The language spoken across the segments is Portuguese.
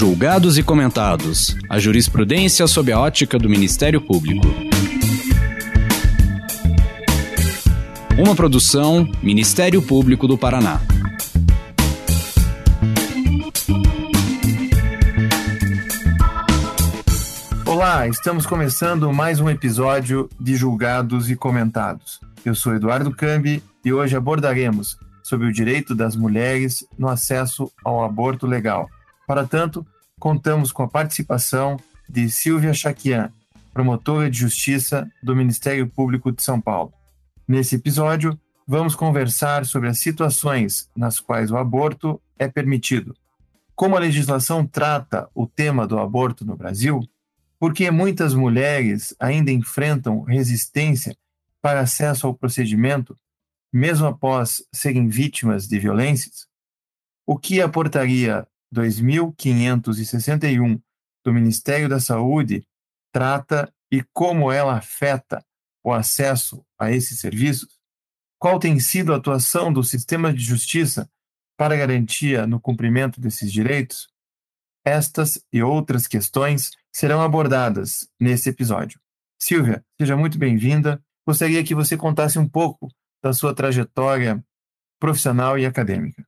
Julgados e comentados. A jurisprudência sob a ótica do Ministério Público. Uma produção Ministério Público do Paraná. Olá, estamos começando mais um episódio de Julgados e Comentados. Eu sou Eduardo Cambi e hoje abordaremos sobre o direito das mulheres no acesso ao aborto legal. Para tanto, contamos com a participação de Silvia Chaquian, promotora de justiça do Ministério Público de São Paulo. Nesse episódio, vamos conversar sobre as situações nas quais o aborto é permitido, como a legislação trata o tema do aborto no Brasil porque muitas mulheres ainda enfrentam resistência para acesso ao procedimento, mesmo após serem vítimas de violências? O que a portaria 2561 do Ministério da Saúde trata e como ela afeta o acesso a esses serviços? Qual tem sido a atuação do sistema de justiça para garantia no cumprimento desses direitos? Estas e outras questões serão abordadas nesse episódio. Silvia, seja muito bem-vinda. Gostaria que você contasse um pouco da sua trajetória profissional e acadêmica.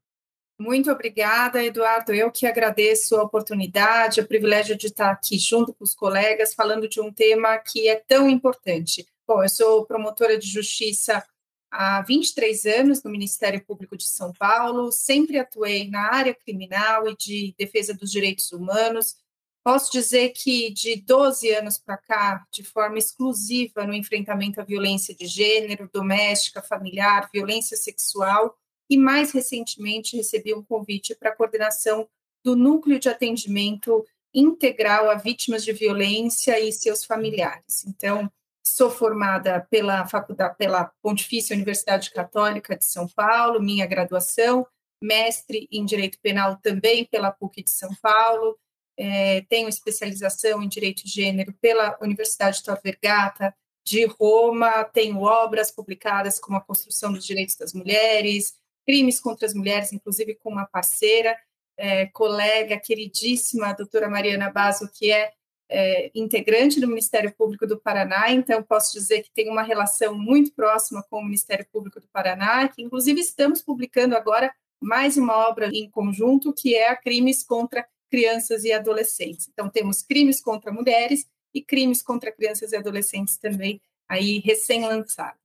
Muito obrigada, Eduardo. Eu que agradeço a oportunidade, o privilégio de estar aqui junto com os colegas falando de um tema que é tão importante. Bom, eu sou promotora de justiça há 23 anos no Ministério Público de São Paulo, sempre atuei na área criminal e de defesa dos direitos humanos. Posso dizer que de 12 anos para cá, de forma exclusiva no enfrentamento à violência de gênero, doméstica, familiar, violência sexual, e mais recentemente recebi um convite para a coordenação do núcleo de atendimento integral a vítimas de violência e seus familiares. Então, Sou formada pela faculdade, pela Pontifícia Universidade Católica de São Paulo, minha graduação, mestre em Direito Penal também pela PUC de São Paulo, é, tenho especialização em Direito de Gênero pela Universidade Tor Vergata de Roma, tenho obras publicadas como A Construção dos Direitos das Mulheres, Crimes contra as Mulheres, inclusive com uma parceira, é, colega queridíssima, a doutora Mariana Basso, que é é, integrante do Ministério Público do Paraná, então posso dizer que tem uma relação muito próxima com o Ministério Público do Paraná, que inclusive estamos publicando agora mais uma obra em conjunto, que é a Crimes contra Crianças e Adolescentes. Então temos crimes contra mulheres e crimes contra crianças e adolescentes também aí recém-lançado.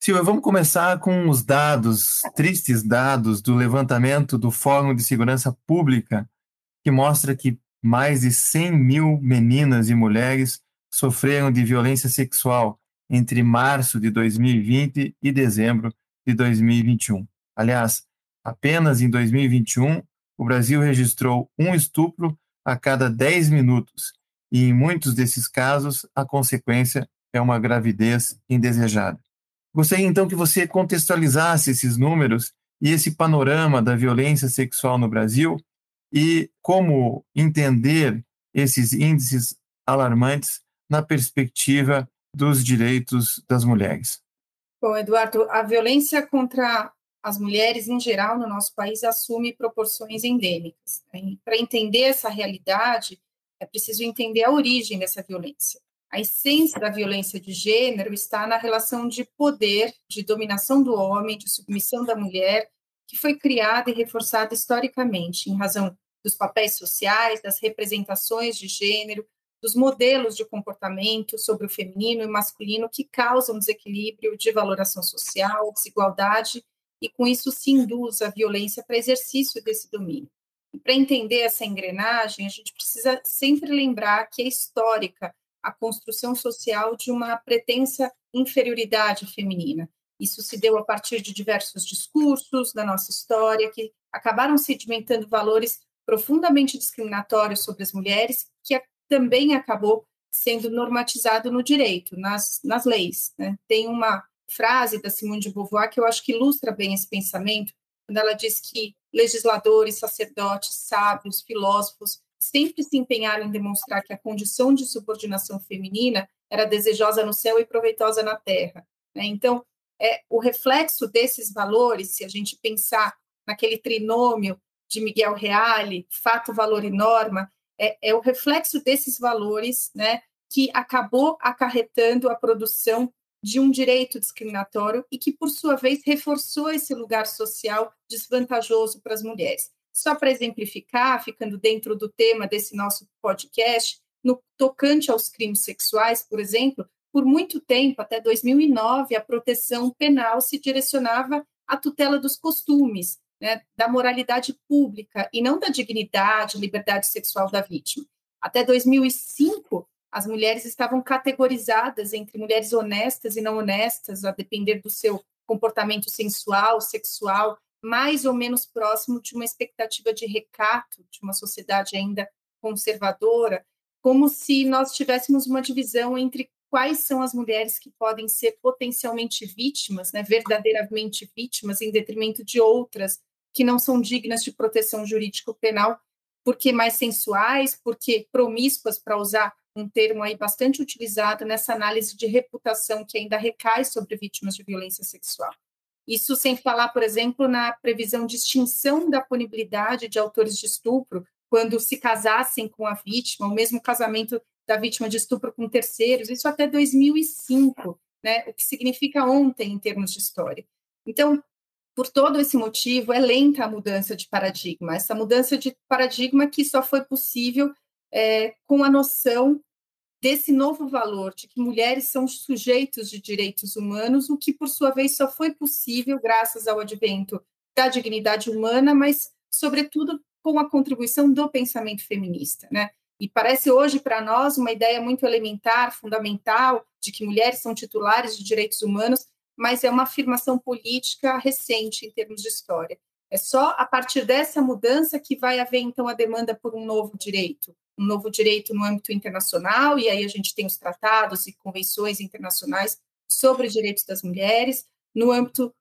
Silvia, vamos começar com os dados, tristes dados do levantamento do Fórum de Segurança Pública, que mostra que mais de 100 mil meninas e mulheres sofreram de violência sexual entre março de 2020 e dezembro de 2021. Aliás, apenas em 2021, o Brasil registrou um estupro a cada 10 minutos, e em muitos desses casos, a consequência é uma gravidez indesejada. Gostaria então que você contextualizasse esses números e esse panorama da violência sexual no Brasil e como entender esses índices alarmantes na perspectiva dos direitos das mulheres. Bom, Eduardo, a violência contra as mulheres em geral no nosso país assume proporções endêmicas. Para entender essa realidade, é preciso entender a origem dessa violência. A essência da violência de gênero está na relação de poder, de dominação do homem, de submissão da mulher que foi criada e reforçada historicamente em razão dos papéis sociais, das representações de gênero, dos modelos de comportamento sobre o feminino e masculino que causam desequilíbrio de valoração social, desigualdade, e com isso se induz a violência para exercício desse domínio. E para entender essa engrenagem, a gente precisa sempre lembrar que é histórica a construção social de uma pretensa inferioridade feminina, isso se deu a partir de diversos discursos da nossa história que acabaram sedimentando valores profundamente discriminatórios sobre as mulheres, que também acabou sendo normatizado no direito, nas, nas leis. Né? Tem uma frase da Simone de Beauvoir que eu acho que ilustra bem esse pensamento, quando ela diz que legisladores, sacerdotes, sábios, filósofos sempre se empenharam em demonstrar que a condição de subordinação feminina era desejosa no céu e proveitosa na terra. Né? Então, é, o reflexo desses valores, se a gente pensar naquele trinômio de Miguel Reale, Fato, Valor e Norma, é, é o reflexo desses valores né, que acabou acarretando a produção de um direito discriminatório e que, por sua vez, reforçou esse lugar social desvantajoso para as mulheres. Só para exemplificar, ficando dentro do tema desse nosso podcast, no tocante aos crimes sexuais, por exemplo, por muito tempo, até 2009, a proteção penal se direcionava à tutela dos costumes, né, da moralidade pública e não da dignidade, liberdade sexual da vítima. Até 2005, as mulheres estavam categorizadas entre mulheres honestas e não honestas, a depender do seu comportamento sensual, sexual, mais ou menos próximo de uma expectativa de recato de uma sociedade ainda conservadora, como se nós tivéssemos uma divisão entre quais são as mulheres que podem ser potencialmente vítimas, né, verdadeiramente vítimas, em detrimento de outras que não são dignas de proteção jurídico-penal, porque mais sensuais, porque promíscuas, para usar um termo aí bastante utilizado nessa análise de reputação que ainda recai sobre vítimas de violência sexual. Isso sem falar, por exemplo, na previsão de extinção da punibilidade de autores de estupro quando se casassem com a vítima, o mesmo casamento da vítima de estupro com terceiros, isso até 2005, né? o que significa ontem em termos de história. Então, por todo esse motivo, é lenta a mudança de paradigma, essa mudança de paradigma que só foi possível é, com a noção desse novo valor de que mulheres são sujeitos de direitos humanos, o que, por sua vez, só foi possível graças ao advento da dignidade humana, mas, sobretudo, com a contribuição do pensamento feminista. Né? E parece hoje para nós uma ideia muito elementar, fundamental, de que mulheres são titulares de direitos humanos, mas é uma afirmação política recente em termos de história. É só a partir dessa mudança que vai haver, então, a demanda por um novo direito, um novo direito no âmbito internacional, e aí a gente tem os tratados e convenções internacionais sobre direitos das mulheres, no âmbito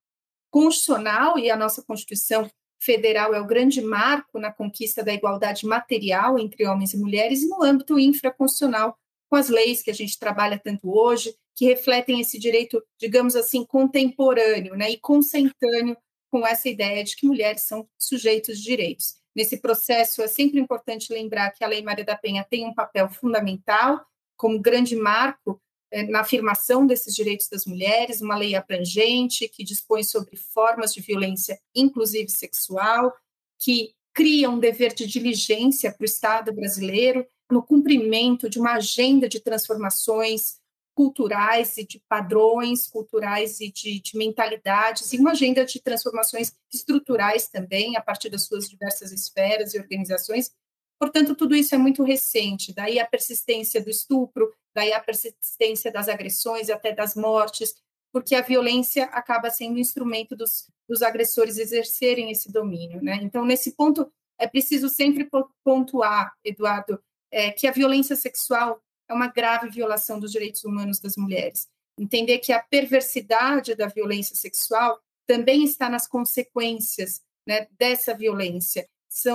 constitucional, e a nossa Constituição Federal é o grande marco na conquista da igualdade material entre homens e mulheres, e no âmbito infraconstitucional, com as leis que a gente trabalha tanto hoje, que refletem esse direito, digamos assim, contemporâneo né, e consentâneo com essa ideia de que mulheres são sujeitos de direitos. Nesse processo, é sempre importante lembrar que a Lei Maria da Penha tem um papel fundamental, como grande marco eh, na afirmação desses direitos das mulheres, uma lei abrangente que dispõe sobre formas de violência, inclusive sexual, que cria um dever de diligência para o Estado brasileiro no cumprimento de uma agenda de transformações culturais e de padrões culturais e de, de, mentalidades, e uma agenda de transformações estruturais também, a partir das suas diversas esferas e organizações. Portanto, tudo isso é muito recente, daí a persistência do estupro, daí a persistência das agressões e até das mortes, porque a violência acaba sendo instrumento dos, dos agressores exercerem esse domínio. Né? Então, nesse ponto, é preciso sempre pontuar, Eduardo, é, que a violência sexual é uma grave violação dos direitos humanos das mulheres. Entender que a perversidade da violência sexual também está nas consequências né, dessa violência,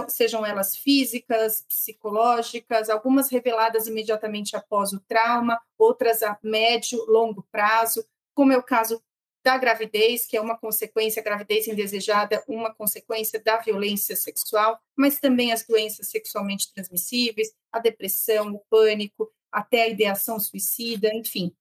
sejam elas físicas, psicológicas, algumas reveladas imediatamente após o trauma, outras a médio, longo prazo, como é o caso da gravidez, que é uma consequência, gravidez indesejada, uma consequência da violência sexual, mas também as doenças sexualmente transmissíveis, a depressão, o pânico, até a ideação suicida, enfim,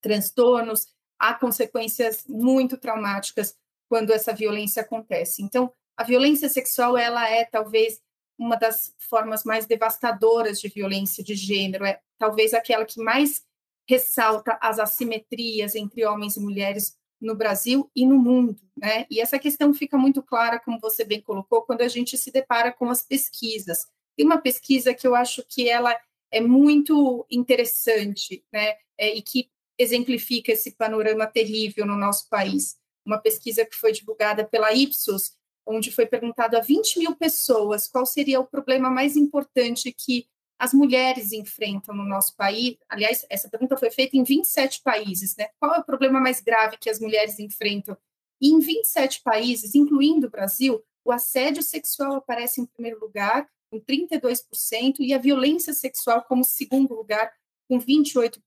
transtornos, há consequências muito traumáticas quando essa violência acontece. Então, a violência sexual ela é talvez uma das formas mais devastadoras de violência de gênero, é talvez aquela que mais ressalta as assimetrias entre homens e mulheres no Brasil e no mundo, né? E essa questão fica muito clara, como você bem colocou, quando a gente se depara com as pesquisas. Tem uma pesquisa que eu acho que ela é muito interessante, né? É, e que exemplifica esse panorama terrível no nosso país. Uma pesquisa que foi divulgada pela Ipsos, onde foi perguntado a 20 mil pessoas qual seria o problema mais importante que as mulheres enfrentam no nosso país. Aliás, essa pergunta foi feita em 27 países, né? Qual é o problema mais grave que as mulheres enfrentam? E em 27 países, incluindo o Brasil, o assédio sexual aparece em primeiro lugar, com 32%, e a violência sexual como segundo lugar, com 28%.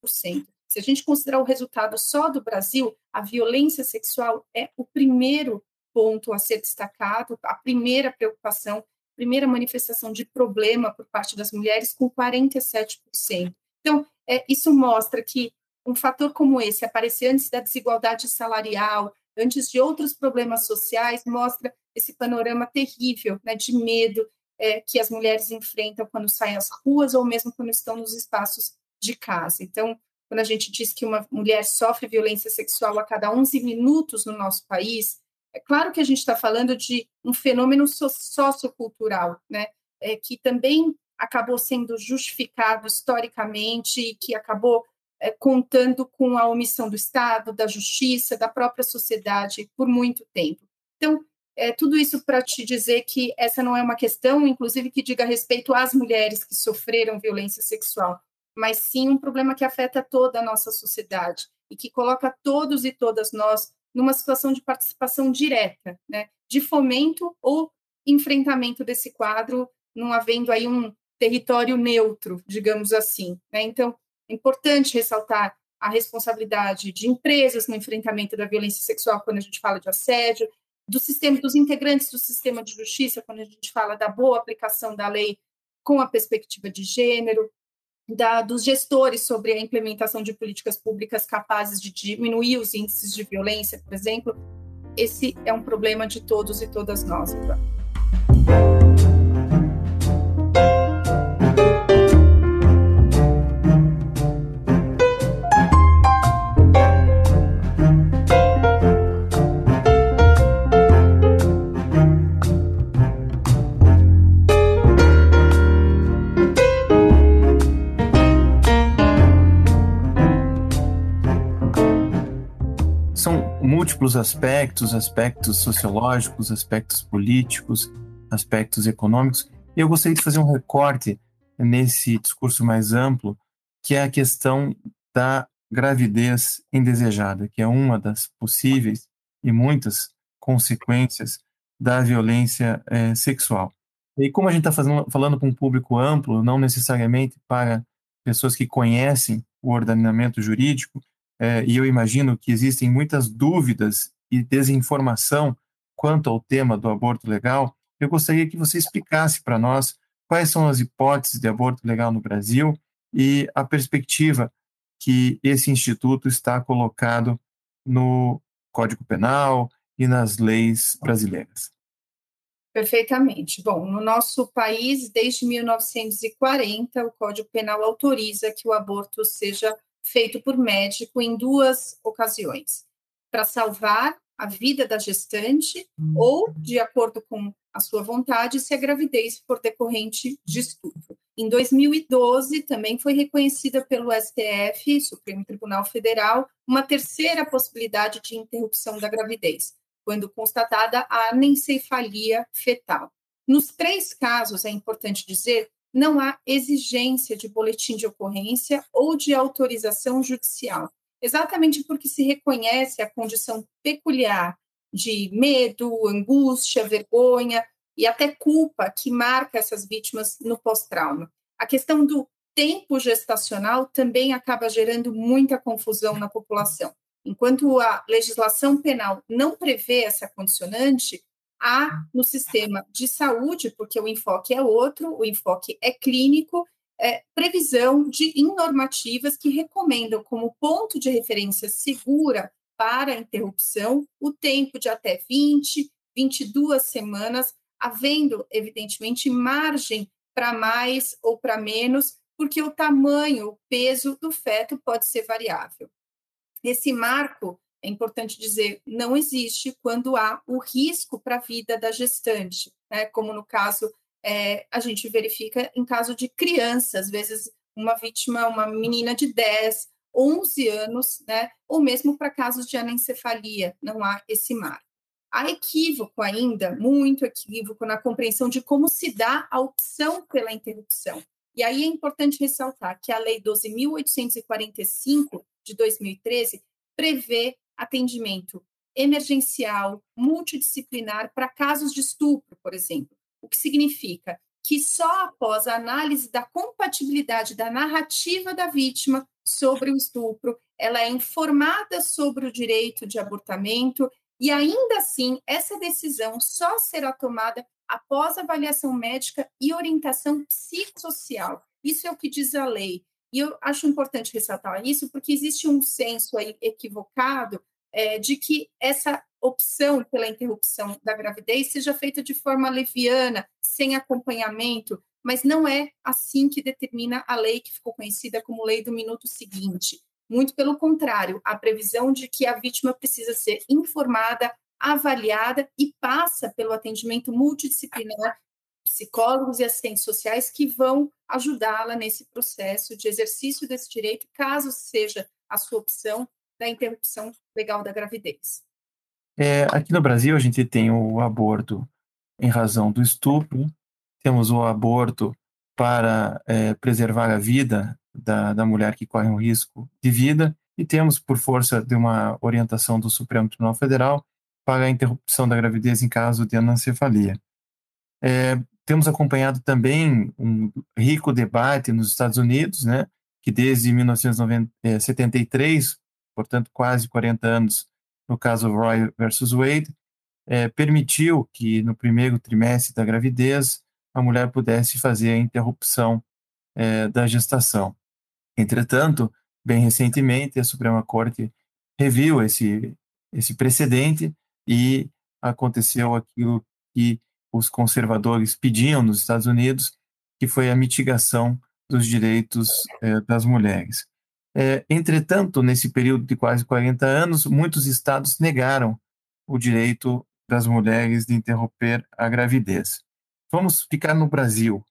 Se a gente considerar o resultado só do Brasil, a violência sexual é o primeiro ponto a ser destacado, a primeira preocupação primeira manifestação de problema por parte das mulheres, com 47%. Então, é, isso mostra que um fator como esse aparecer antes da desigualdade salarial, antes de outros problemas sociais, mostra esse panorama terrível né, de medo é, que as mulheres enfrentam quando saem às ruas ou mesmo quando estão nos espaços de casa. Então, quando a gente diz que uma mulher sofre violência sexual a cada 11 minutos no nosso país, é claro que a gente está falando de um fenômeno sociocultural, né, é, que também acabou sendo justificado historicamente e que acabou é, contando com a omissão do Estado, da justiça, da própria sociedade por muito tempo. Então, é, tudo isso para te dizer que essa não é uma questão, inclusive, que diga respeito às mulheres que sofreram violência sexual, mas sim um problema que afeta toda a nossa sociedade e que coloca todos e todas nós numa situação de participação direta, né, de fomento ou enfrentamento desse quadro, não havendo aí um território neutro, digamos assim. Né? Então, é importante ressaltar a responsabilidade de empresas no enfrentamento da violência sexual quando a gente fala de assédio, do sistema dos integrantes do sistema de justiça quando a gente fala da boa aplicação da lei com a perspectiva de gênero, da, dos gestores sobre a implementação de políticas públicas capazes de diminuir os índices de violência, por exemplo. Esse é um problema de todos e todas nós. Então. Múltiplos aspectos, aspectos sociológicos, aspectos políticos, aspectos econômicos. E eu gostaria de fazer um recorte nesse discurso mais amplo, que é a questão da gravidez indesejada, que é uma das possíveis e muitas consequências da violência é, sexual. E como a gente está falando para um público amplo, não necessariamente para pessoas que conhecem o ordenamento jurídico, é, e eu imagino que existem muitas dúvidas e desinformação quanto ao tema do aborto legal, eu gostaria que você explicasse para nós quais são as hipóteses de aborto legal no Brasil e a perspectiva que esse instituto está colocado no Código Penal e nas leis brasileiras. Perfeitamente. Bom, no nosso país, desde 1940, o Código Penal autoriza que o aborto seja feito por médico em duas ocasiões, para salvar a vida da gestante hum. ou, de acordo com a sua vontade, se a gravidez for decorrente de estupro. Em 2012, também foi reconhecida pelo STF, Supremo Tribunal Federal, uma terceira possibilidade de interrupção da gravidez, quando constatada a anencefalia fetal. Nos três casos, é importante dizer, não há exigência de boletim de ocorrência ou de autorização judicial, exatamente porque se reconhece a condição peculiar de medo, angústia, vergonha e até culpa que marca essas vítimas no pós-trauma. A questão do tempo gestacional também acaba gerando muita confusão na população. Enquanto a legislação penal não prevê essa condicionante, há no sistema de saúde, porque o enfoque é outro, o enfoque é clínico, é, previsão de normativas que recomendam como ponto de referência segura para a interrupção o tempo de até 20, 22 semanas, havendo, evidentemente, margem para mais ou para menos, porque o tamanho, o peso do feto pode ser variável. Esse marco é importante dizer, não existe quando há o risco para a vida da gestante, né? como no caso, é, a gente verifica em caso de criança, às vezes uma vítima, uma menina de 10, 11 anos, né? ou mesmo para casos de anencefalia, não há esse marco. Há equívoco ainda, muito equívoco na compreensão de como se dá a opção pela interrupção. E aí é importante ressaltar que a Lei 12.845 de 2013 prevê atendimento emergencial, multidisciplinar para casos de estupro, por exemplo. O que significa que só após a análise da compatibilidade da narrativa da vítima sobre o estupro, ela é informada sobre o direito de abortamento e ainda assim essa decisão só será tomada após avaliação médica e orientação psicossocial. Isso é o que diz a lei. E eu acho importante ressaltar isso, porque existe um senso aí equivocado é, de que essa opção pela interrupção da gravidez seja feita de forma leviana, sem acompanhamento, mas não é assim que determina a lei que ficou conhecida como lei do minuto seguinte. Muito pelo contrário, a previsão de que a vítima precisa ser informada, avaliada e passa pelo atendimento multidisciplinar, psicólogos e assistentes sociais que vão ajudá-la nesse processo de exercício desse direito, caso seja a sua opção da interrupção legal da gravidez. É, aqui no Brasil, a gente tem o aborto em razão do estupro, temos o aborto para é, preservar a vida da, da mulher que corre um risco de vida, e temos, por força de uma orientação do Supremo Tribunal Federal, para a interrupção da gravidez em caso de anencefalia. É, temos acompanhado também um rico debate nos Estados Unidos, né, que desde 1973, portanto quase 40 anos, no caso Roy versus Wade, é, permitiu que no primeiro trimestre da gravidez a mulher pudesse fazer a interrupção é, da gestação. Entretanto, bem recentemente, a Suprema Corte reviu esse, esse precedente e aconteceu aquilo que os conservadores pediam nos Estados Unidos, que foi a mitigação dos direitos é, das mulheres. É, entretanto, nesse período de quase 40 anos, muitos estados negaram o direito das mulheres de interromper a gravidez. Vamos ficar no Brasil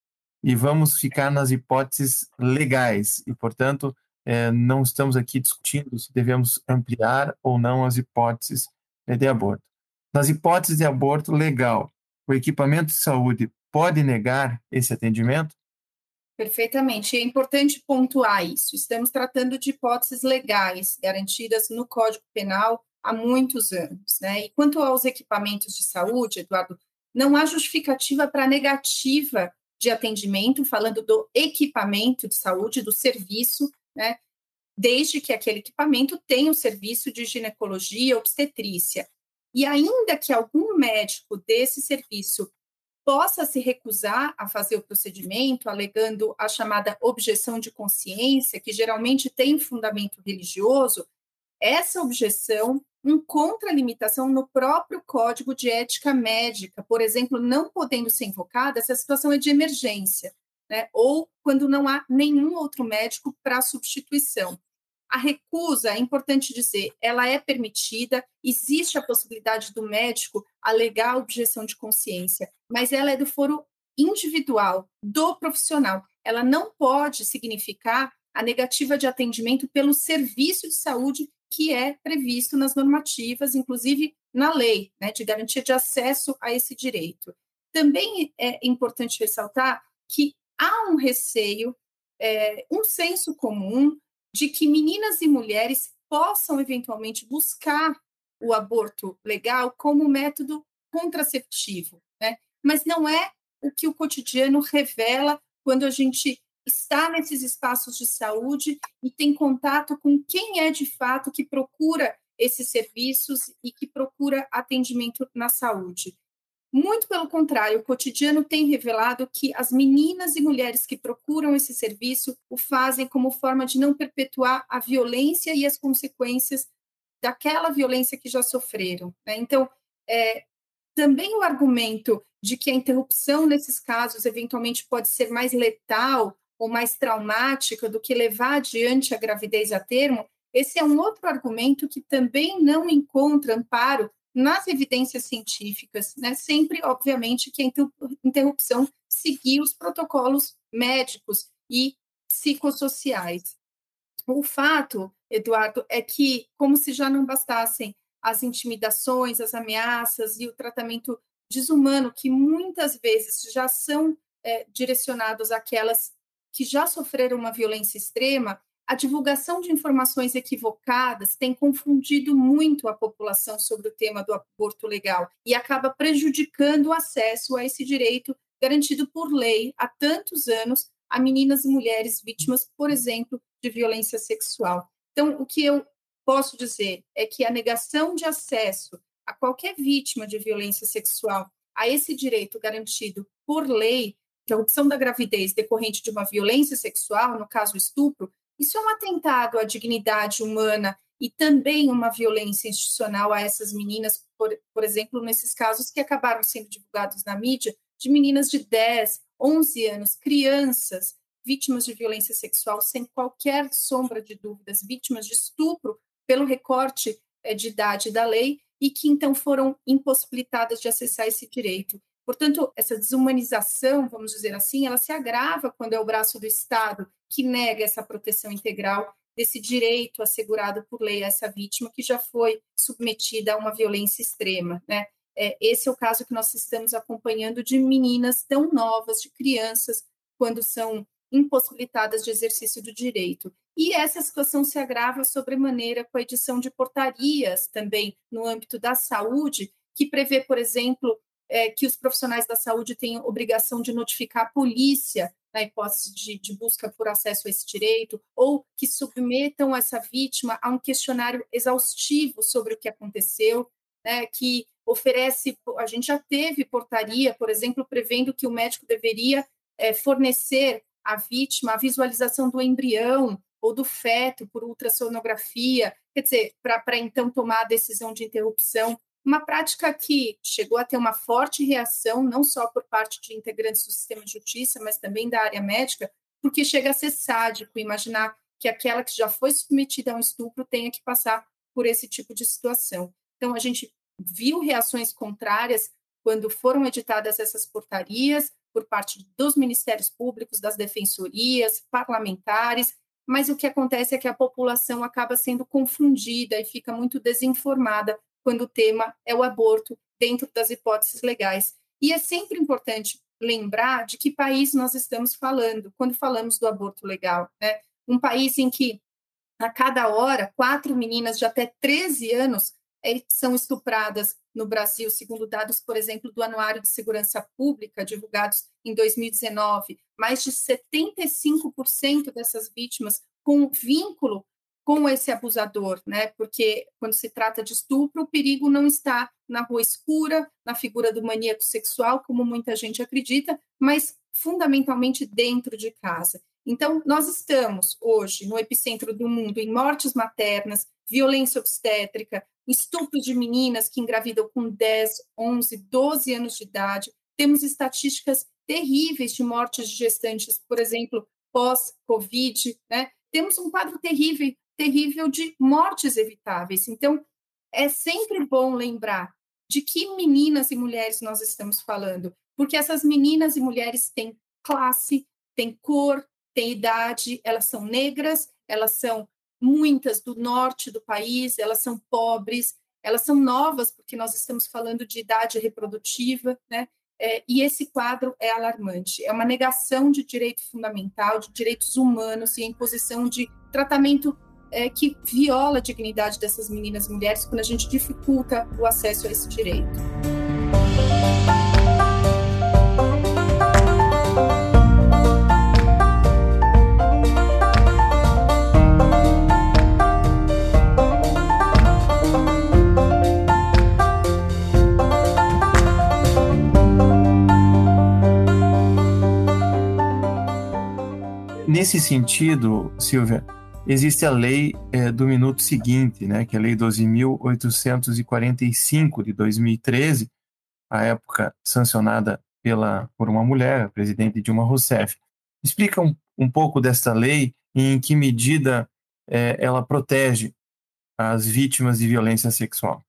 e vamos ficar nas hipóteses legais e, portanto, é, não estamos aqui discutindo se devemos ampliar ou não as hipóteses de aborto. Nas hipóteses de aborto legal, o equipamento de saúde pode negar esse atendimento? Perfeitamente. É importante pontuar isso. Estamos tratando de hipóteses legais garantidas no Código Penal há muitos anos. Né? E quanto aos equipamentos de saúde, Eduardo, não há justificativa para negativa de atendimento, falando do equipamento de saúde, do serviço, né? desde que aquele equipamento tenha o serviço de ginecologia obstetrícia. E ainda que algum médico desse serviço possa se recusar a fazer o procedimento, alegando a chamada objeção de consciência, que geralmente tem fundamento religioso, essa objeção encontra limitação no próprio Código de Ética Médica, por exemplo, não podendo ser invocada se a situação é de emergência, né? ou quando não há nenhum outro médico para substituição. A recusa, é importante dizer, ela é permitida, existe a possibilidade do médico alegar objeção de consciência, mas ela é do foro individual, do profissional. Ela não pode significar a negativa de atendimento pelo serviço de saúde que é previsto nas normativas, inclusive na lei, né, de garantia de acesso a esse direito. Também é importante ressaltar que há um receio, é, um senso comum de que meninas e mulheres possam eventualmente buscar o aborto legal como método contraceptivo, né? Mas não é o que o cotidiano revela quando a gente está nesses espaços de saúde e tem contato com quem é de fato que procura esses serviços e que procura atendimento na saúde. Muito pelo contrário, o cotidiano tem revelado que as meninas e mulheres que procuram esse serviço o fazem como forma de não perpetuar a violência e as consequências daquela violência que já sofreram. Né? Então, é, também o argumento de que a interrupção nesses casos eventualmente pode ser mais letal ou mais traumática do que levar adiante a gravidez a termo, esse é um outro argumento que também não encontra amparo nas evidências científicas, né? sempre, obviamente, que a interrupção seguir os protocolos médicos e psicossociais. O fato, Eduardo, é que, como se já não bastassem as intimidações, as ameaças e o tratamento desumano que muitas vezes já são é, direcionados àquelas que já sofreram uma violência extrema, a divulgação de informações equivocadas tem confundido muito a população sobre o tema do aborto legal e acaba prejudicando o acesso a esse direito garantido por lei há tantos anos a meninas e mulheres vítimas, por exemplo, de violência sexual. Então, o que eu posso dizer é que a negação de acesso a qualquer vítima de violência sexual a esse direito garantido por lei, interrupção da gravidez decorrente de uma violência sexual, no caso estupro, isso é um atentado à dignidade humana e também uma violência institucional a essas meninas, por, por exemplo, nesses casos que acabaram sendo divulgados na mídia, de meninas de 10, 11 anos, crianças, vítimas de violência sexual, sem qualquer sombra de dúvidas, vítimas de estupro pelo recorte é, de idade da lei, e que então foram impossibilitadas de acessar esse direito. Portanto, essa desumanização, vamos dizer assim, ela se agrava quando é o braço do Estado que nega essa proteção integral desse direito assegurado por lei a essa vítima que já foi submetida a uma violência extrema, né? É, esse é o caso que nós estamos acompanhando de meninas tão novas, de crianças, quando são impossibilitadas de exercício do direito. E essa situação se agrava sobremaneira com a edição de portarias também no âmbito da saúde, que prevê, por exemplo, é, que os profissionais da saúde têm obrigação de notificar a polícia na hipótese de, de, busca por acesso a esse direito, ou que submetam essa vítima a um questionário exaustivo sobre o que aconteceu, né, que oferece, a gente já teve portaria, por exemplo, prevendo que o médico deveria é, fornecer à vítima a visualização do embrião ou do feto por ultrassonografia, quer dizer, para então tomar a decisão de interrupção uma prática que chegou a ter uma forte reação, não só por parte de integrantes do sistema de justiça, mas também da área médica, porque chega a ser sádico imaginar que aquela que já foi submetida a um estupro tenha que passar por esse tipo de situação. Então, a gente viu reações contrárias quando foram editadas essas portarias por parte dos ministérios públicos, das defensorias, parlamentares, mas o que acontece é que a população acaba sendo confundida e fica muito desinformada quando o tema é o aborto dentro das hipóteses legais. E é sempre importante lembrar de que país nós estamos falando quando falamos do aborto legal. Né? Um país em que, a cada hora, quatro meninas de até 13 anos é, são estupradas no Brasil, segundo dados, por exemplo, do Anuário de Segurança Pública, divulgados em 2019. Mais de 75% dessas vítimas com vínculo com esse abusador, né? Porque quando se trata de estupro, o perigo não está na rua escura, na figura do maníaco sexual, como muita gente acredita, mas fundamentalmente dentro de casa. Então, nós estamos hoje no epicentro do mundo em mortes maternas, violência obstétrica, estupros de meninas que engravidam com 10, 11, 12 anos de idade. Temos estatísticas terríveis de mortes de gestantes, por exemplo, pós-Covid, né? Temos um quadro terrível terrível de mortes evitáveis. Então, é sempre bom lembrar de que meninas e mulheres nós estamos falando, porque essas meninas e mulheres têm classe, têm cor, têm idade, elas são negras, elas são muitas do norte do país, elas são pobres, elas são novas, porque nós estamos falando de idade reprodutiva, né? É, e esse quadro é alarmante. É uma negação de direito fundamental, de direitos humanos e a imposição de tratamento é, que viola a dignidade dessas meninas e mulheres quando a gente dificulta o acesso a esse direito. Nesse sentido, Silvia, existe a lei é, do minuto seguinte, né, que é a Lei 12.845 de 2013, a época sancionada pela, por uma mulher, a presidente Dilma Rousseff. Explica um, um pouco dessa lei e em que medida é, ela protege as vítimas de violência sexual.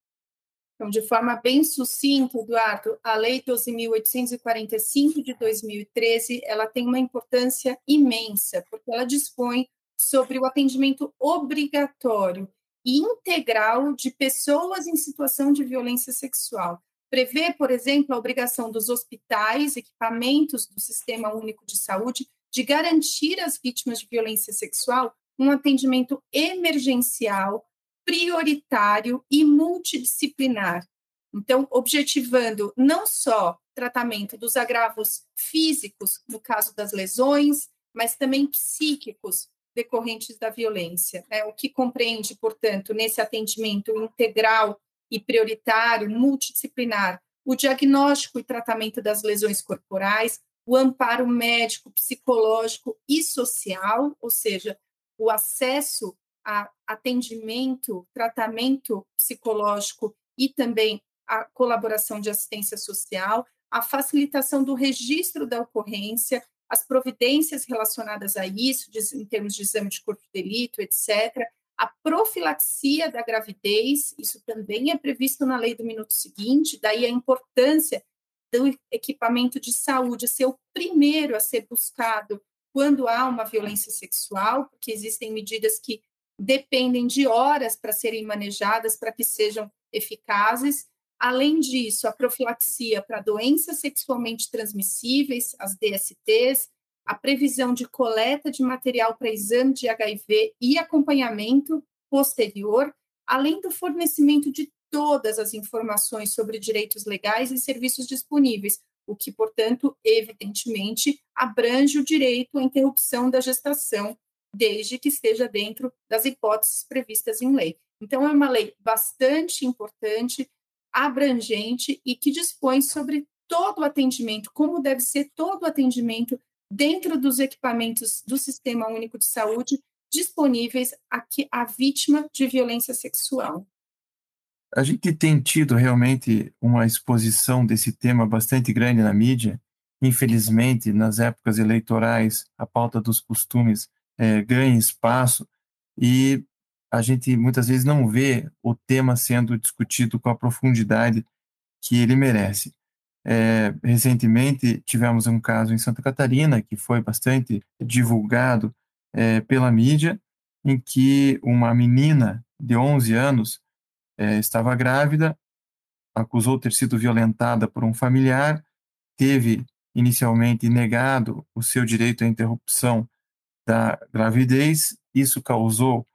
Então, de forma bem sucinta, Eduardo, a Lei 12.845 de 2013, ela tem uma importância imensa, porque ela dispõe sobre o atendimento obrigatório e integral de pessoas em situação de violência sexual. Prevê, por exemplo, a obrigação dos hospitais, equipamentos do Sistema Único de Saúde, de garantir às vítimas de violência sexual um atendimento emergencial, prioritário e multidisciplinar. Então, objetivando não só tratamento dos agravos físicos, no caso das lesões, mas também psíquicos, decorrentes da violência. Né? O que compreende, portanto, nesse atendimento integral e prioritário, multidisciplinar, o diagnóstico e tratamento das lesões corporais, o amparo médico, psicológico e social, ou seja, o acesso a atendimento, tratamento psicológico e também a colaboração de assistência social, a facilitação do registro da ocorrência, as providências relacionadas a isso, em termos de exame de corpo de delito, etc., a profilaxia da gravidez, isso também é previsto na lei do minuto seguinte, daí a importância do equipamento de saúde ser o primeiro a ser buscado quando há uma violência sexual, porque existem medidas que dependem de horas para serem manejadas para que sejam eficazes. Além disso, a profilaxia para doenças sexualmente transmissíveis, as DSTs, a previsão de coleta de material para exame de HIV e acompanhamento posterior, além do fornecimento de todas as informações sobre direitos legais e serviços disponíveis, o que, portanto, evidentemente, abrange o direito à interrupção da gestação, desde que esteja dentro das hipóteses previstas em lei. Então, é uma lei bastante importante, abrangente e que dispõe sobre todo o atendimento, como deve ser todo o atendimento dentro dos equipamentos do Sistema Único de Saúde disponíveis aqui à vítima de violência sexual. A gente tem tido realmente uma exposição desse tema bastante grande na mídia. Infelizmente, nas épocas eleitorais, a pauta dos costumes é, ganha espaço e a gente muitas vezes não vê o tema sendo discutido com a profundidade que ele merece. É, recentemente tivemos um caso em Santa Catarina que foi bastante divulgado é, pela mídia, em que uma menina de 11 anos é, estava grávida, acusou ter sido violentada por um familiar, teve inicialmente negado o seu direito à interrupção da gravidez, isso causou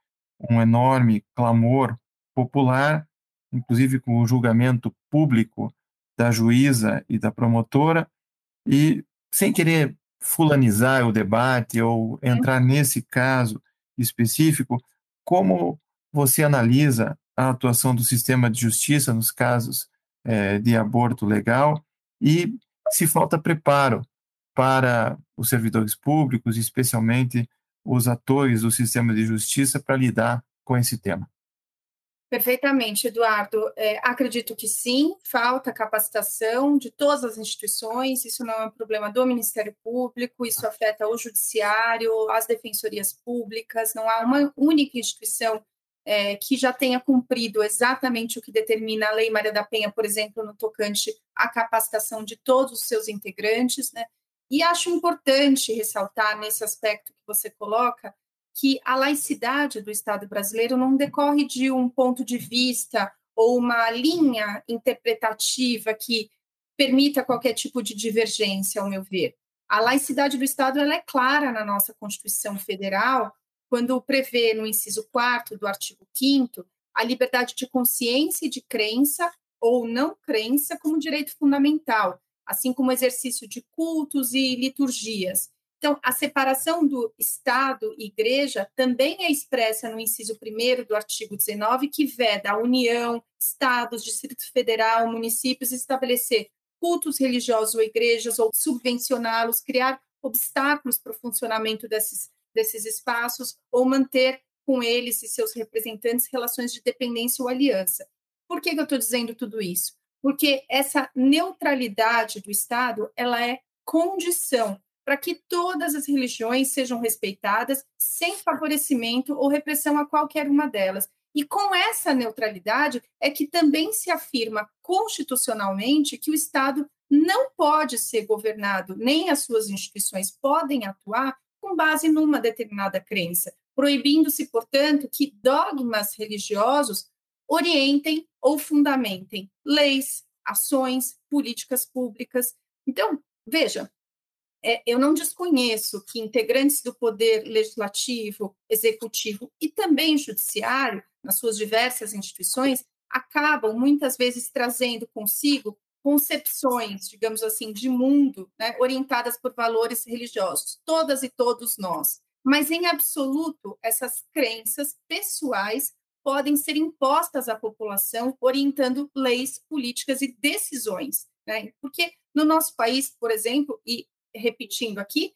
um enorme clamor popular, inclusive com o julgamento público da juíza e da promotora, e sem querer fulanizar o debate ou entrar nesse caso específico, como você analisa a atuação do sistema de justiça nos casos é, de aborto legal e se falta preparo para os servidores públicos, especialmente os atores do sistema de justiça, para lidar com esse tema. Perfeitamente, Eduardo. É, acredito que sim, falta capacitação de todas as instituições, isso não é um problema do Ministério Público, isso afeta o Judiciário, as defensorias públicas, não há uma única instituição é, que já tenha cumprido exatamente o que determina a Lei Maria da Penha, por exemplo, no tocante à capacitação de todos os seus integrantes, né? E acho importante ressaltar nesse aspecto que você coloca que a laicidade do Estado brasileiro não decorre de um ponto de vista ou uma linha interpretativa que permita qualquer tipo de divergência, ao meu ver. A laicidade do Estado ela é clara na nossa Constituição Federal, quando prevê no inciso 4 do artigo 5 a liberdade de consciência e de crença ou não crença como direito fundamental, assim como exercício de cultos e liturgias. Então, a separação do Estado e Igreja também é expressa no inciso 1 do artigo 19, que veda a União, Estados, Distrito Federal, municípios estabelecer cultos religiosos ou igrejas ou subvencioná-los, criar obstáculos para o funcionamento desses, desses espaços ou manter com eles e seus representantes relações de dependência ou aliança. Por que, que eu estou dizendo tudo isso? Porque essa neutralidade do Estado ela é condição para que todas as religiões sejam respeitadas sem favorecimento ou repressão a qualquer uma delas. E com essa neutralidade é que também se afirma constitucionalmente que o Estado não pode ser governado, nem as suas instituições podem atuar com base numa determinada crença, proibindo-se, portanto, que dogmas religiosos orientem ou fundamentem leis, ações, políticas públicas. Então, veja, é, eu não desconheço que integrantes do poder legislativo, executivo e também judiciário, nas suas diversas instituições, acabam muitas vezes trazendo consigo concepções, digamos assim, de mundo, né, orientadas por valores religiosos, todas e todos nós. Mas, em absoluto, essas crenças pessoais podem ser impostas à população, orientando leis, políticas e decisões. Né? Porque no nosso país, por exemplo, e repetindo aqui,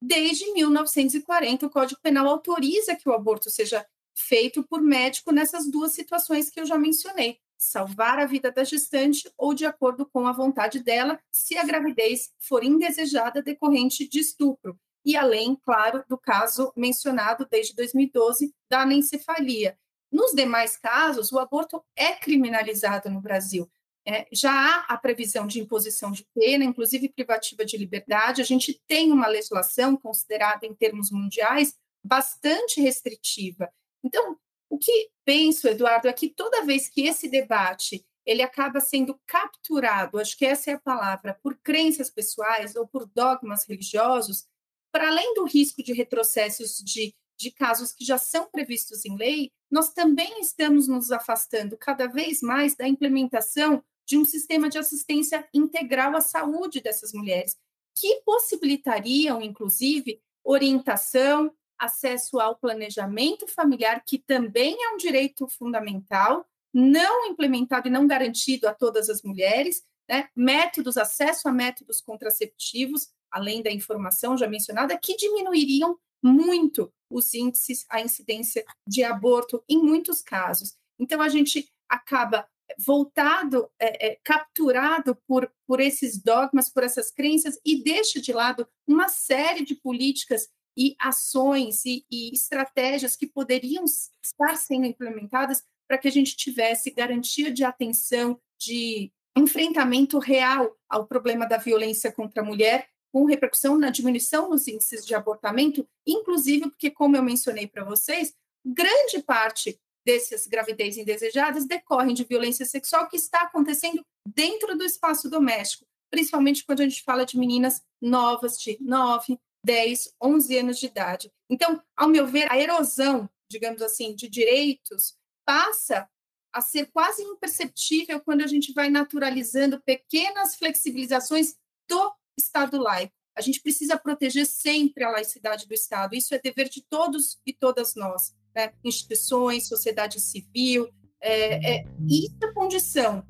desde 1940 o Código Penal autoriza que o aborto seja feito por médico nessas duas situações que eu já mencionei: salvar a vida da gestante ou de acordo com a vontade dela, se a gravidez for indesejada decorrente de estupro. E além, claro, do caso mencionado desde 2012 da anencefalia. Nos demais casos, o aborto é criminalizado no Brasil. É, já há a previsão de imposição de pena, inclusive privativa de liberdade. A gente tem uma legislação considerada, em termos mundiais, bastante restritiva. Então, o que penso, Eduardo, é que toda vez que esse debate ele acaba sendo capturado, acho que essa é a palavra, por crenças pessoais ou por dogmas religiosos, para além do risco de retrocessos de, de casos que já são previstos em lei, nós também estamos nos afastando cada vez mais da implementação de um sistema de assistência integral à saúde dessas mulheres, que possibilitariam, inclusive, orientação, acesso ao planejamento familiar, que também é um direito fundamental, não implementado e não garantido a todas as mulheres, né? métodos, acesso a métodos contraceptivos, além da informação já mencionada, que diminuiriam muito os índices, a incidência de aborto em muitos casos. Então, a gente acaba voltado, é, é, capturado por, por esses dogmas, por essas crenças, e deixa de lado uma série de políticas e ações e, e estratégias que poderiam estar sendo implementadas para que a gente tivesse garantia de atenção, de enfrentamento real ao problema da violência contra a mulher, com repercussão na diminuição nos índices de abortamento, inclusive porque, como eu mencionei para vocês, grande parte dessas gravidez indesejadas decorrem de violência sexual que está acontecendo dentro do espaço doméstico, principalmente quando a gente fala de meninas novas de 9, 10, 11 anos de idade. Então, ao meu ver, a erosão, digamos assim, de direitos passa a ser quase imperceptível quando a gente vai naturalizando pequenas flexibilizações do Estado laico. A gente precisa proteger sempre a laicidade do Estado. Isso é dever de todos e todas nós, né? instituições, sociedade civil. É, é, isso é condição,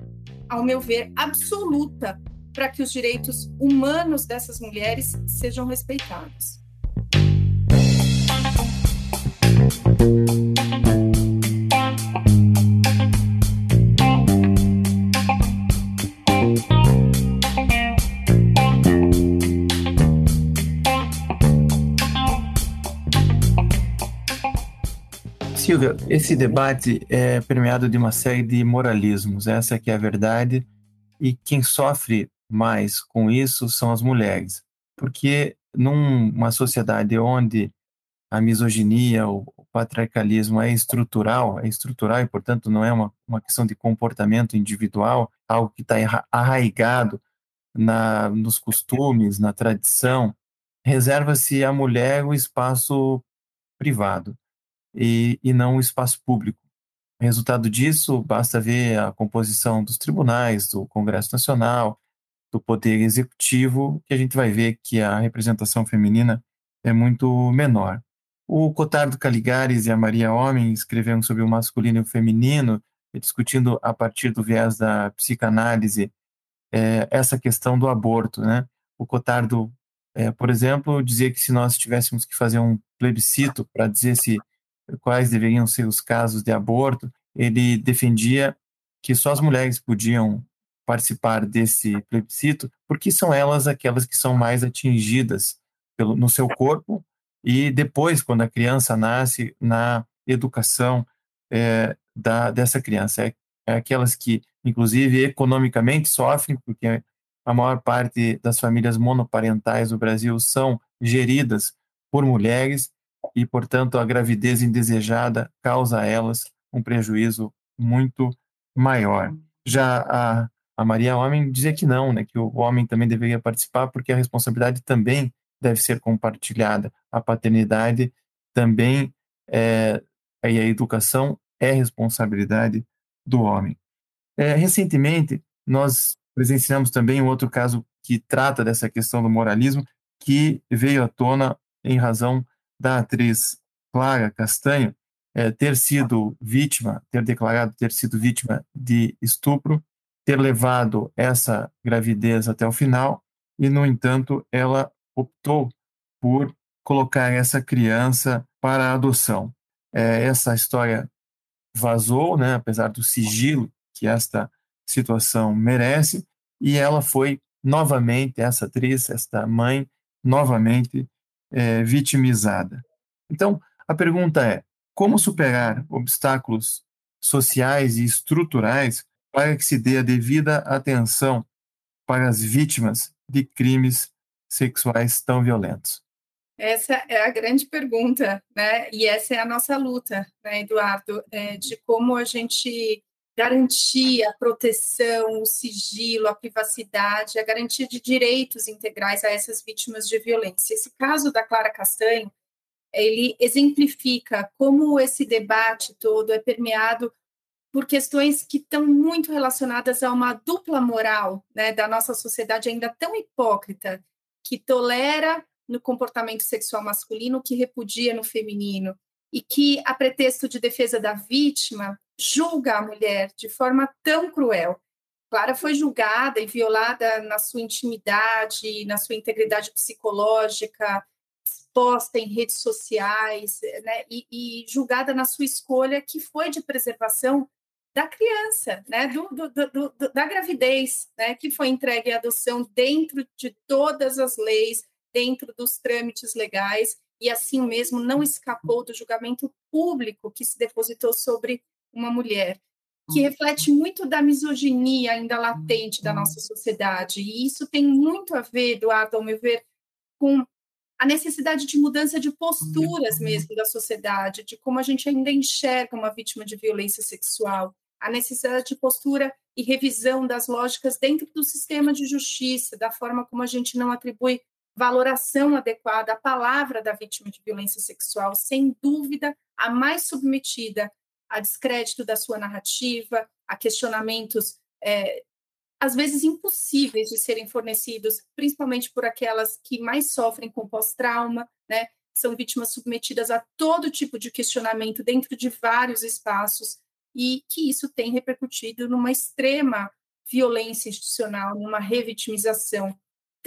ao meu ver, absoluta para que os direitos humanos dessas mulheres sejam respeitados. Silvia, esse debate é permeado de uma série de moralismos, essa que é a verdade, e quem sofre mais com isso são as mulheres. Porque numa sociedade onde a misoginia, o patriarcalismo é estrutural, é estrutural e, portanto, não é uma, uma questão de comportamento individual, algo que está arraigado na, nos costumes, na tradição, reserva-se à mulher o espaço privado e, e não o espaço público. Resultado disso, basta ver a composição dos tribunais, do Congresso Nacional, do poder executivo, que a gente vai ver que a representação feminina é muito menor. O Cotardo Caligares e a Maria Homem escreveram sobre o masculino e o feminino, discutindo a partir do viés da psicanálise é, essa questão do aborto. Né? O Cotardo, é, por exemplo, dizia que se nós tivéssemos que fazer um plebiscito para dizer se quais deveriam ser os casos de aborto, ele defendia que só as mulheres podiam participar desse plebiscito, porque são elas aquelas que são mais atingidas pelo, no seu corpo e depois, quando a criança nasce, na educação é, da, dessa criança. É, é aquelas que, inclusive, economicamente sofrem, porque a maior parte das famílias monoparentais do Brasil são geridas por mulheres e, portanto, a gravidez indesejada causa a elas um prejuízo muito maior. Já a a Maria Homem dizia que não, né, que o homem também deveria participar porque a responsabilidade também deve ser compartilhada. A paternidade também é, e a educação é responsabilidade do homem. É, recentemente, nós presenciamos também um outro caso que trata dessa questão do moralismo, que veio à tona em razão da atriz Clara Castanho, é, ter sido vítima, ter declarado ter sido vítima de estupro, ter levado essa gravidez até o final e, no entanto, ela optou por colocar essa criança para adoção. É, essa história vazou, né, apesar do sigilo que esta situação merece, e ela foi novamente, essa atriz, esta mãe, novamente é, vitimizada. Então, a pergunta é: como superar obstáculos sociais e estruturais para que se dê a devida atenção para as vítimas de crimes sexuais tão violentos? Essa é a grande pergunta, né? E essa é a nossa luta, né, Eduardo, é, de como a gente garantir a proteção, o sigilo, a privacidade, a garantia de direitos integrais a essas vítimas de violência. Esse caso da Clara Castanho, ele exemplifica como esse debate todo é permeado por questões que estão muito relacionadas a uma dupla moral né, da nossa sociedade ainda tão hipócrita, que tolera no comportamento sexual masculino, que repudia no feminino, e que, a pretexto de defesa da vítima, julga a mulher de forma tão cruel. Clara foi julgada e violada na sua intimidade, na sua integridade psicológica, exposta em redes sociais, né, e, e, julgada na sua escolha, que foi de preservação da criança, né, do, do, do, da gravidez, né, que foi entregue à adoção dentro de todas as leis, dentro dos trâmites legais, e assim mesmo não escapou do julgamento público que se depositou sobre uma mulher, que reflete muito da misoginia ainda latente da nossa sociedade. E isso tem muito a ver, Eduardo, ao meu ver, com a necessidade de mudança de posturas mesmo da sociedade, de como a gente ainda enxerga uma vítima de violência sexual, a necessidade de postura e revisão das lógicas dentro do sistema de justiça, da forma como a gente não atribui valoração adequada à palavra da vítima de violência sexual, sem dúvida, a mais submetida a descrédito da sua narrativa, a questionamentos é, às vezes impossíveis de serem fornecidos, principalmente por aquelas que mais sofrem com pós-trauma, né? São vítimas submetidas a todo tipo de questionamento dentro de vários espaços e que isso tem repercutido numa extrema violência institucional, numa revitimização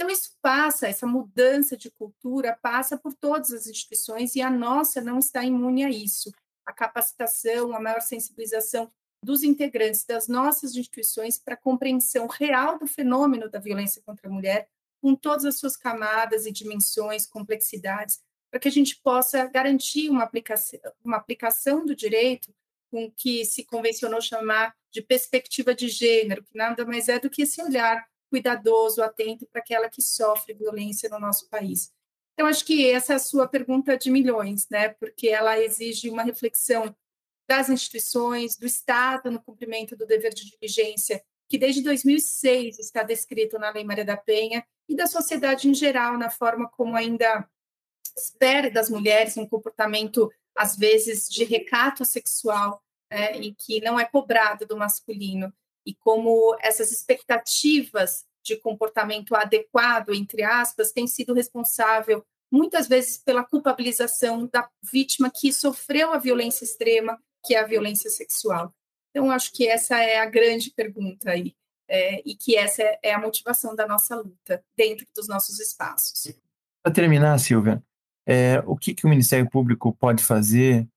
então, isso passa, essa mudança de cultura passa por todas as instituições e a nossa não está imune a isso. A capacitação, a maior sensibilização dos integrantes das nossas instituições para a compreensão real do fenômeno da violência contra a mulher, com todas as suas camadas e dimensões, complexidades, para que a gente possa garantir uma aplicação, uma aplicação do direito com o que se convencionou chamar de perspectiva de gênero, que nada mais é do que esse olhar cuidadoso, atento para aquela que sofre violência no nosso país. Então, acho que essa é a sua pergunta de milhões, né? Porque ela exige uma reflexão das instituições, do Estado no cumprimento do dever de diligência, que desde 2006 está descrito na Lei Maria da Penha, e da sociedade em geral, na forma como ainda espera das mulheres um comportamento, às vezes, de recato sexual, é, e que não é cobrado do masculino e como essas expectativas de comportamento adequado, entre aspas, têm sido responsável muitas vezes pela culpabilização da vítima que sofreu a violência extrema, que é a violência sexual. Então, acho que essa é a grande pergunta aí, é, e que essa é a motivação da nossa luta dentro dos nossos espaços. Para terminar, Silvia, é, o que, que o Ministério Público pode fazer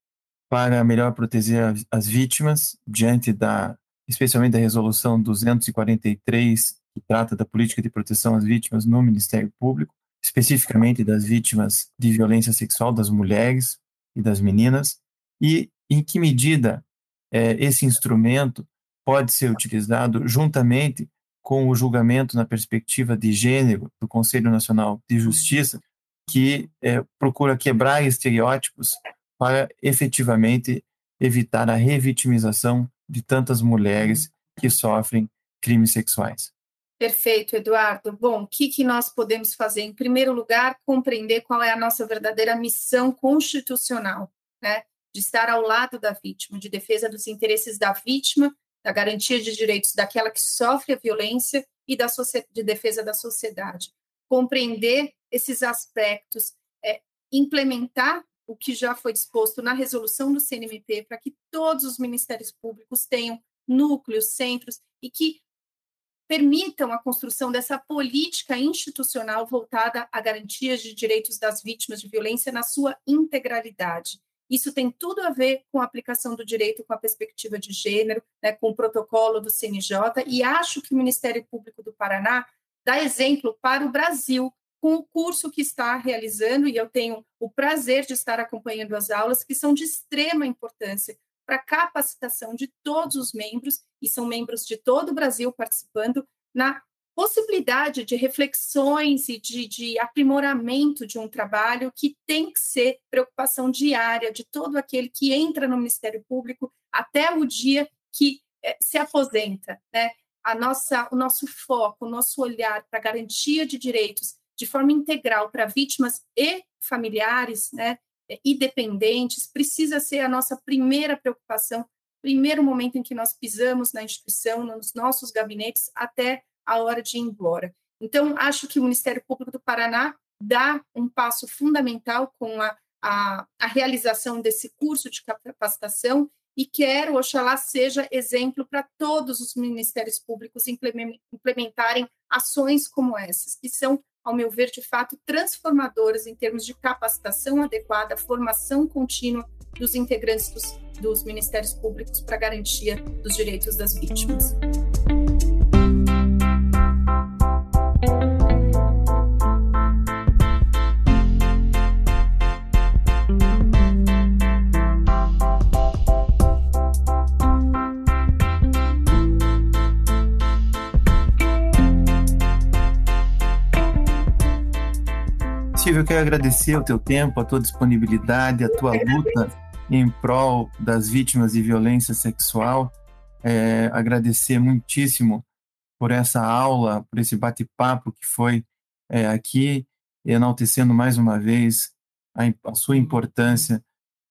para melhor proteger as vítimas diante da especialmente da Resolução 243, que trata da política de proteção às vítimas no Ministério Público, especificamente das vítimas de violência sexual, das mulheres e das meninas, e em que medida é, esse instrumento pode ser utilizado juntamente com o julgamento na perspectiva de gênero do Conselho Nacional de Justiça, que é, procura quebrar estereótipos para efetivamente evitar a revitimização de tantas mulheres que sofrem crimes sexuais. Perfeito, Eduardo. Bom, o que, que nós podemos fazer? Em primeiro lugar, compreender qual é a nossa verdadeira missão constitucional, né? De estar ao lado da vítima, de defesa dos interesses da vítima, da garantia de direitos daquela que sofre a violência e da de defesa da sociedade. Compreender esses aspectos, é, implementar o que já foi disposto na resolução do CNMP para que todos os ministérios públicos tenham núcleos, centros e que permitam a construção dessa política institucional voltada à garantia de direitos das vítimas de violência na sua integralidade. Isso tem tudo a ver com a aplicação do direito com a perspectiva de gênero, né, com o protocolo do CNJ, e acho que o Ministério Público do Paraná dá exemplo para o Brasil com o curso que está realizando, e eu tenho o prazer de estar acompanhando as aulas, que são de extrema importância para capacitação de todos os membros, e são membros de todo o Brasil participando, na possibilidade de reflexões e de, de, aprimoramento de um trabalho que tem que ser preocupação diária de todo aquele que entra no Ministério Público até o dia que é, se aposenta, né? A nossa, o nosso foco, o nosso olhar para a garantia de direitos de forma integral para vítimas e familiares, né, eh, e dependentes, precisa ser a nossa primeira preocupação, primeiro momento em que nós pisamos na instituição, nos nossos gabinetes, até a hora de ir embora. Então, acho que o Ministério Público do Paraná dá um passo fundamental com a, a, a realização desse curso de capacitação e quero, oxalá, seja exemplo para todos os ministérios públicos implementarem ações como essas, que são ao meu ver, de fato, transformadoras em termos de capacitação adequada, formação contínua dos integrantes dos, dos ministérios públicos para garantia dos direitos das vítimas. Eu quero agradecer o teu tempo, a tua disponibilidade, a tua luta em prol das vítimas de violência sexual. É, agradecer muitíssimo por essa aula, por esse bate-papo que foi é, aqui, enaltecendo mais uma vez a, a sua importância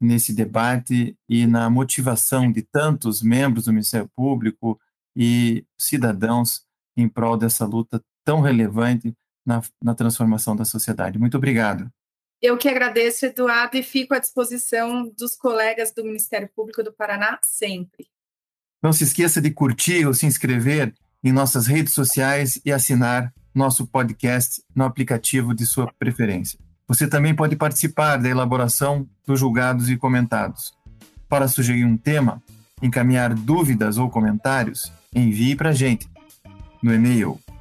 nesse debate e na motivação de tantos membros do Ministério Público e cidadãos em prol dessa luta tão relevante na, na transformação da sociedade. Muito obrigado. Eu que agradeço, Eduardo, e fico à disposição dos colegas do Ministério Público do Paraná sempre. Não se esqueça de curtir ou se inscrever em nossas redes sociais e assinar nosso podcast no aplicativo de sua preferência. Você também pode participar da elaboração dos julgados e comentados. Para sugerir um tema, encaminhar dúvidas ou comentários, envie para a gente no e-mail